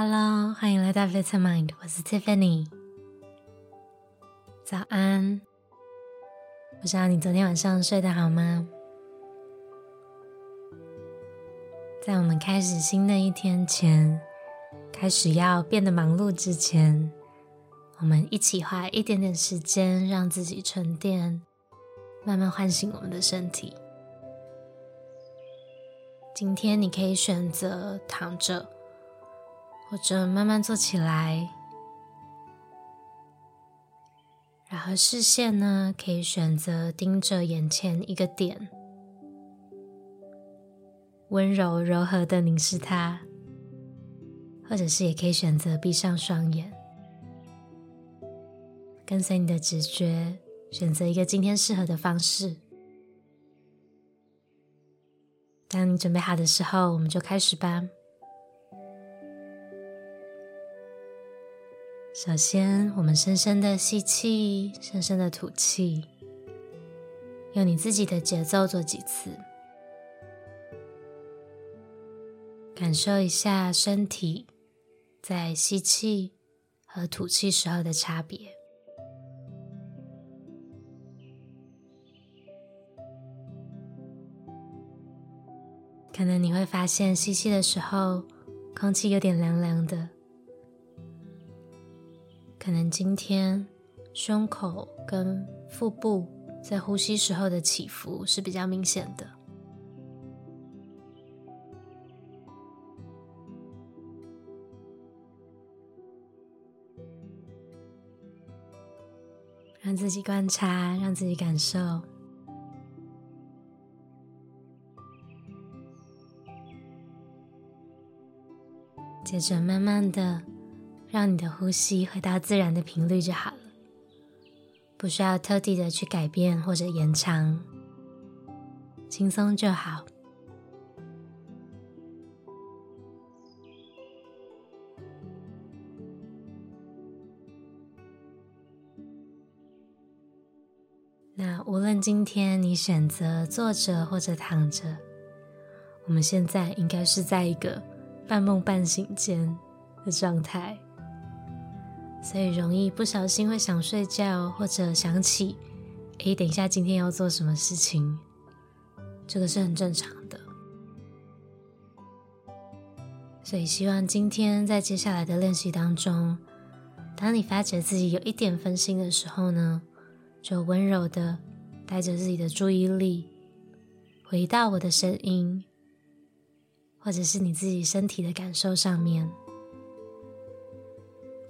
Hello，欢迎来到 Vitamind，我是 Tiffany。早安，不知道你昨天晚上睡得好吗？在我们开始新的一天前，开始要变得忙碌之前，我们一起花一点点时间，让自己沉淀，慢慢唤醒我们的身体。今天你可以选择躺着。或者慢慢坐起来，然后视线呢，可以选择盯着眼前一个点，温柔柔和的凝视它，或者是也可以选择闭上双眼，跟随你的直觉，选择一个今天适合的方式。当你准备好的时候，我们就开始吧。首先，我们深深的吸气，深深的吐气，用你自己的节奏做几次，感受一下身体在吸气和吐气时候的差别。可能你会发现，吸气的时候，空气有点凉凉的。可能今天胸口跟腹部在呼吸时候的起伏是比较明显的，让自己观察，让自己感受，接着慢慢的。让你的呼吸回到自然的频率就好了，不需要特地的去改变或者延长，轻松就好。那无论今天你选择坐着或者躺着，我们现在应该是在一个半梦半醒间的状态。所以容易不小心会想睡觉，或者想起，诶，等一下今天要做什么事情，这个是很正常的。所以希望今天在接下来的练习当中，当你发觉自己有一点分心的时候呢，就温柔的带着自己的注意力，回到我的声音，或者是你自己身体的感受上面。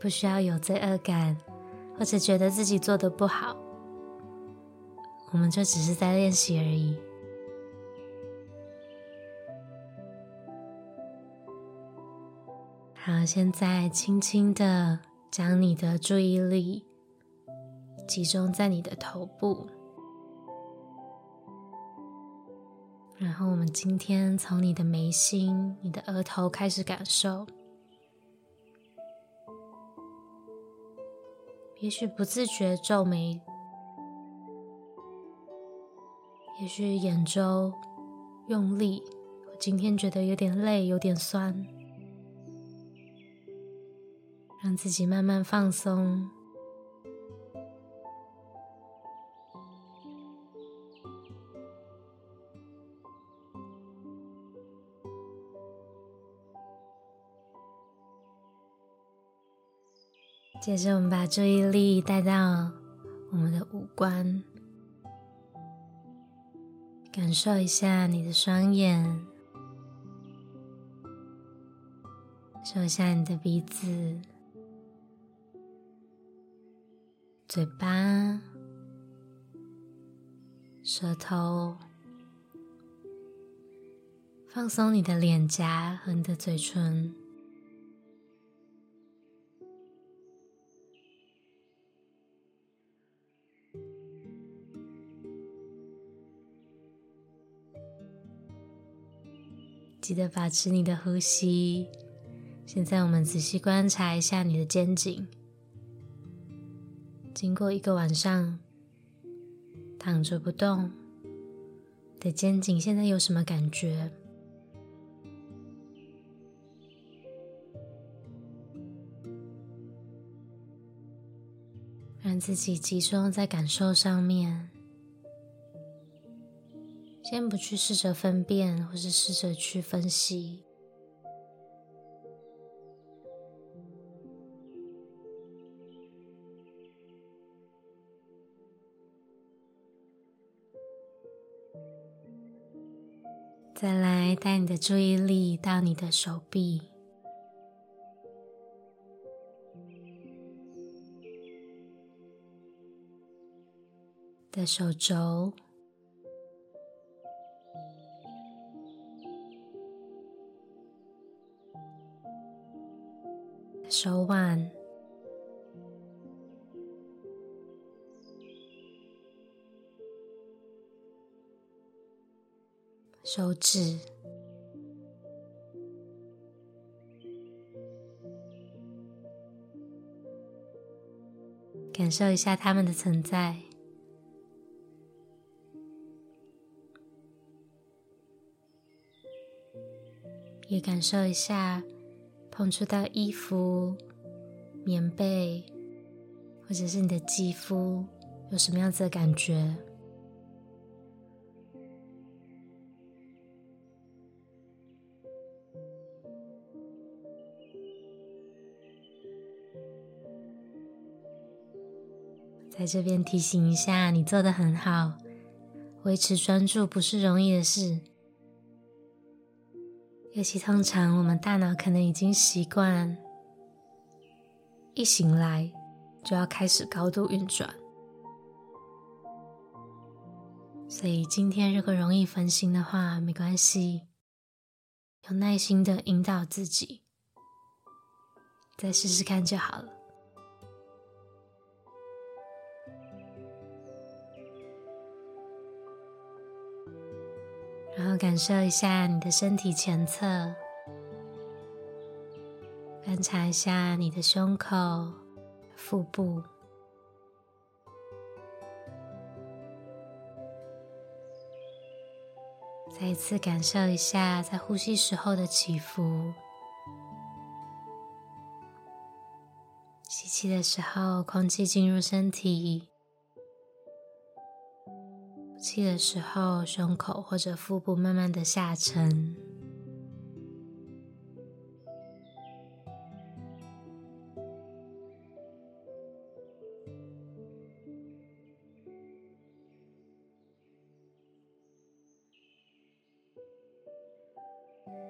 不需要有罪恶感，或者觉得自己做得不好，我们就只是在练习而已。好，现在轻轻的将你的注意力集中在你的头部，然后我们今天从你的眉心、你的额头开始感受。也许不自觉皱眉，也许眼周用力，我今天觉得有点累，有点酸，让自己慢慢放松。接着，我们把注意力带到我们的五官，感受一下你的双眼，收一下你的鼻子、嘴巴、舌头，放松你的脸颊和你的嘴唇。记得保持你的呼吸。现在我们仔细观察一下你的肩颈。经过一个晚上躺着不动的肩颈现在有什么感觉？让自己集中在感受上面。先不去试着分辨，或是试着去分析。再来，带你的注意力到你的手臂。的手肘、手腕、手指，感受一下它们的存在。也感受一下碰触到衣服、棉被，或者是你的肌肤，有什么样子的感觉？在这边提醒一下，你做得很好，维持专注不是容易的事。尤其通常，我们大脑可能已经习惯，一醒来就要开始高度运转。所以今天如果容易分心的话，没关系，有耐心的引导自己，再试试看就好了。然后感受一下你的身体前侧，观察一下你的胸口、腹部，再一次感受一下在呼吸时候的起伏。吸气的时候，空气进入身体。呼气的时候，胸口或者腹部慢慢的下沉，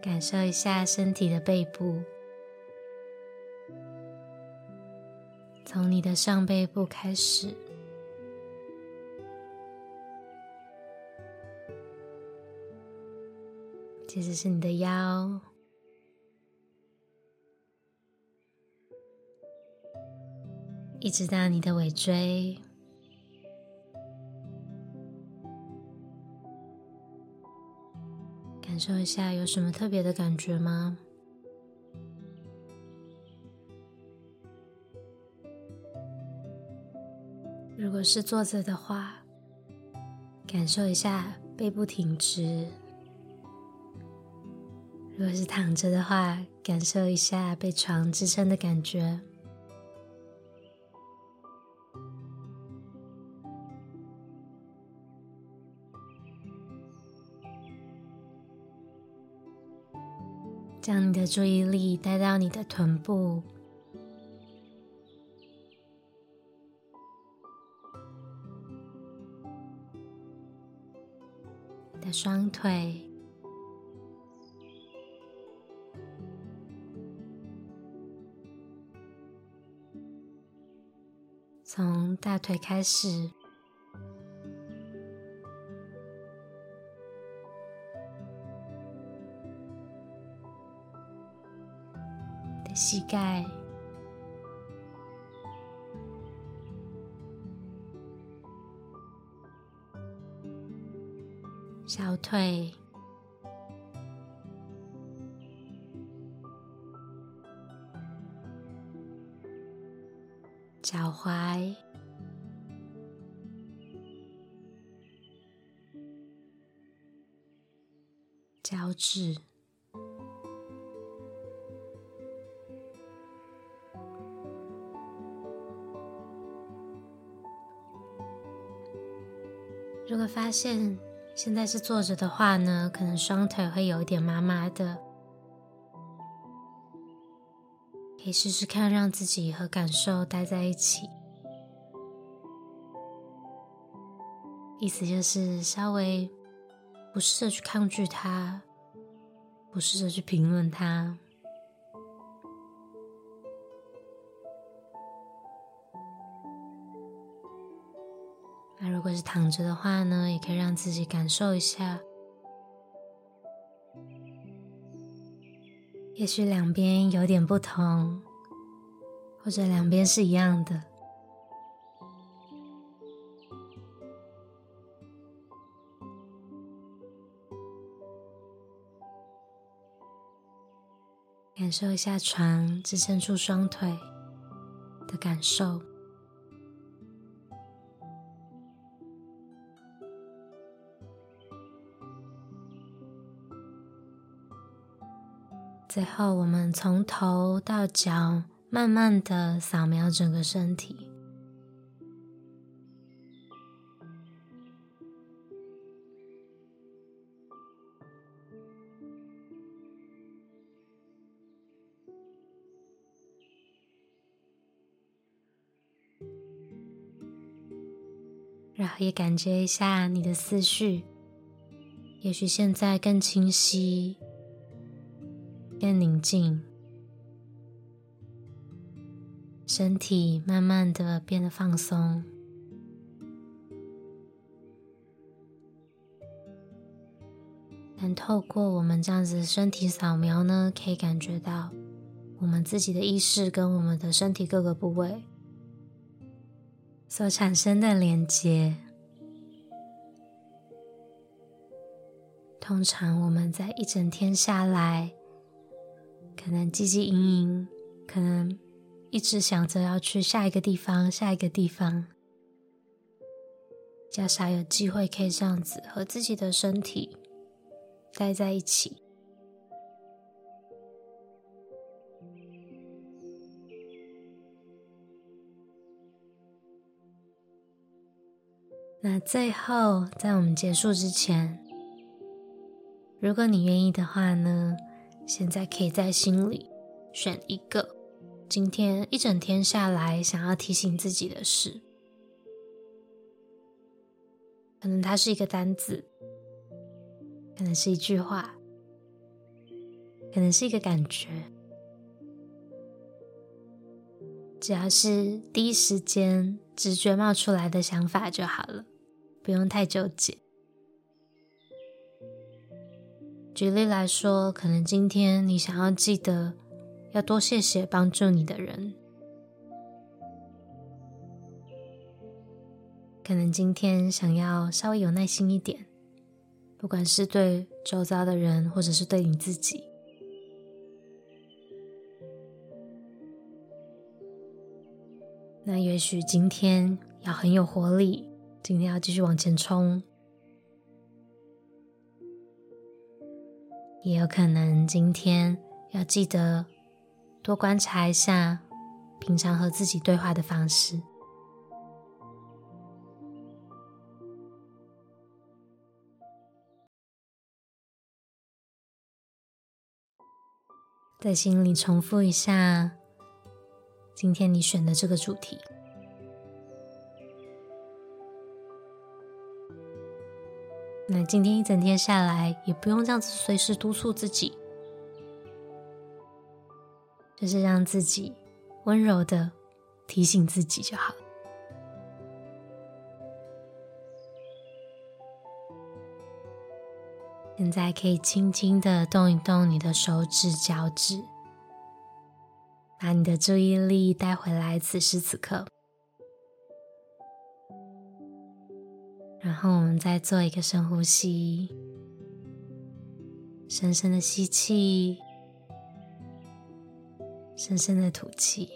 感受一下身体的背部，从你的上背部开始。接着是你的腰，一直到你的尾椎，感受一下有什么特别的感觉吗？如果是坐着的话，感受一下背部挺直。如果是躺着的话，感受一下被床支撑的感觉。将你的注意力带到你的臀部、你的双腿。从大腿开始，的膝盖、小腿。怀脚趾如果发现现在是坐着的话呢，可能双腿会有一点麻麻的。可以试试看让自己和感受待在一起。意思就是稍微不试着去抗拒它，不试着去评论它。那如果是躺着的话呢，也可以让自己感受一下。也许两边有点不同，或者两边是一样的。感受一下床支撑住双腿的感受。最后，我们从头到脚慢慢的扫描整个身体，然后也感觉一下你的思绪，也许现在更清晰。更宁静，身体慢慢的变得放松。但透过我们这样子身体扫描呢，可以感觉到我们自己的意识跟我们的身体各个部位所产生的连接。通常我们在一整天下来，可能汲汲营营，可能一直想着要去下一个地方，下一个地方，较少有机会可以这样子和自己的身体待在一起。那最后，在我们结束之前，如果你愿意的话呢，现在可以在心里选一个今天一整天下来想要提醒自己的事，可能它是一个单字，可能是一句话，可能是一个感觉，只要是第一时间直觉冒出来的想法就好了，不用太纠结。举例来说，可能今天你想要记得要多谢谢帮助你的人，可能今天想要稍微有耐心一点，不管是对周遭的人，或者是对你自己。那也许今天要很有活力，今天要继续往前冲。也有可能今天要记得多观察一下平常和自己对话的方式，在心里重复一下今天你选的这个主题。那今天一整天下来，也不用这样子随时督促自己，就是让自己温柔的提醒自己就好。现在可以轻轻的动一动你的手指、脚趾，把你的注意力带回来，此时此刻。然后我们再做一个深呼吸，深深的吸气，深深的吐气。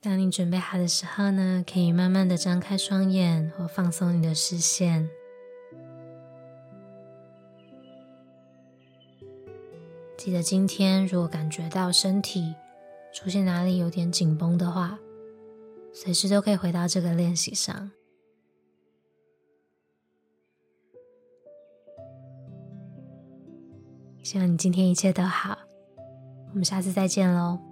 当你准备好的时候呢，可以慢慢的张开双眼或放松你的视线。记得今天如果感觉到身体，出现哪里有点紧绷的话，随时都可以回到这个练习上。希望你今天一切都好，我们下次再见喽。